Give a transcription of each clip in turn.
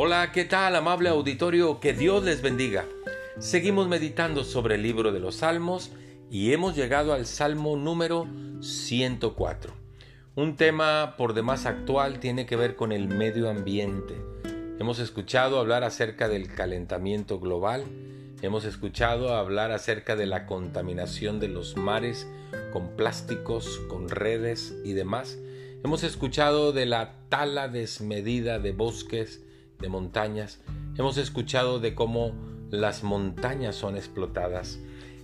Hola, ¿qué tal amable auditorio? Que Dios les bendiga. Seguimos meditando sobre el libro de los Salmos y hemos llegado al Salmo número 104. Un tema por demás actual tiene que ver con el medio ambiente. Hemos escuchado hablar acerca del calentamiento global, hemos escuchado hablar acerca de la contaminación de los mares con plásticos, con redes y demás. Hemos escuchado de la tala desmedida de bosques, de montañas. Hemos escuchado de cómo las montañas son explotadas.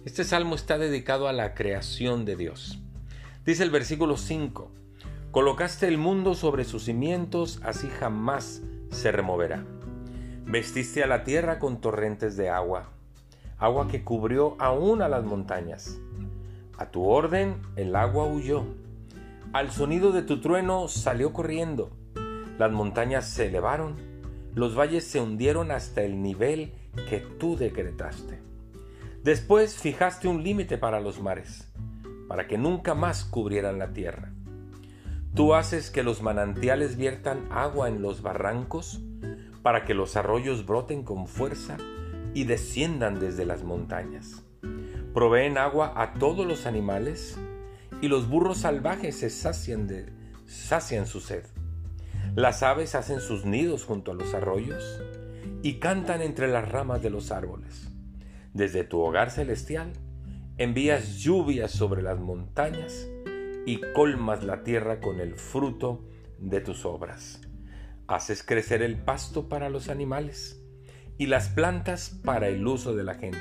Este salmo está dedicado a la creación de Dios. Dice el versículo 5, Colocaste el mundo sobre sus cimientos, así jamás se removerá. Vestiste a la tierra con torrentes de agua, agua que cubrió aún a las montañas. A tu orden el agua huyó. Al sonido de tu trueno salió corriendo. Las montañas se elevaron los valles se hundieron hasta el nivel que tú decretaste. Después fijaste un límite para los mares, para que nunca más cubrieran la tierra. Tú haces que los manantiales viertan agua en los barrancos, para que los arroyos broten con fuerza y desciendan desde las montañas. Proveen agua a todos los animales, y los burros salvajes se sacian, de, sacian su sed. Las aves hacen sus nidos junto a los arroyos y cantan entre las ramas de los árboles. Desde tu hogar celestial envías lluvias sobre las montañas y colmas la tierra con el fruto de tus obras. Haces crecer el pasto para los animales y las plantas para el uso de la gente.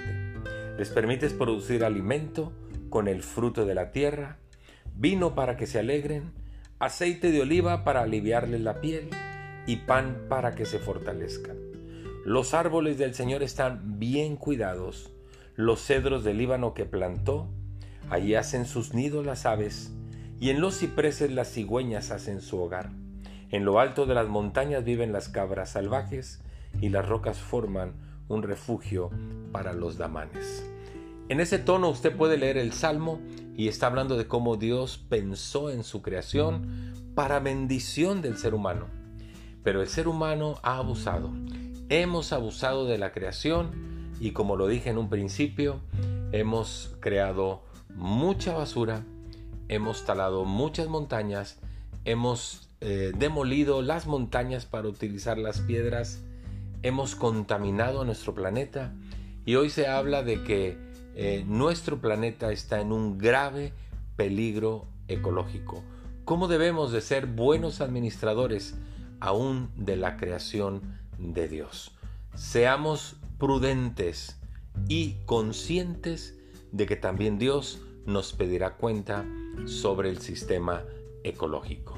Les permites producir alimento con el fruto de la tierra, vino para que se alegren aceite de oliva para aliviarles la piel y pan para que se fortalezcan. Los árboles del Señor están bien cuidados, los cedros del Líbano que plantó, allí hacen sus nidos las aves, y en los cipreses las cigüeñas hacen su hogar. En lo alto de las montañas viven las cabras salvajes, y las rocas forman un refugio para los damanes. En ese tono usted puede leer el Salmo y está hablando de cómo Dios pensó en su creación para bendición del ser humano. Pero el ser humano ha abusado. Hemos abusado de la creación y como lo dije en un principio, hemos creado mucha basura, hemos talado muchas montañas, hemos eh, demolido las montañas para utilizar las piedras, hemos contaminado nuestro planeta y hoy se habla de que eh, nuestro planeta está en un grave peligro ecológico. ¿Cómo debemos de ser buenos administradores aún de la creación de Dios? Seamos prudentes y conscientes de que también Dios nos pedirá cuenta sobre el sistema ecológico.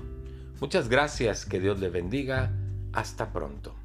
Muchas gracias, que Dios le bendiga. Hasta pronto.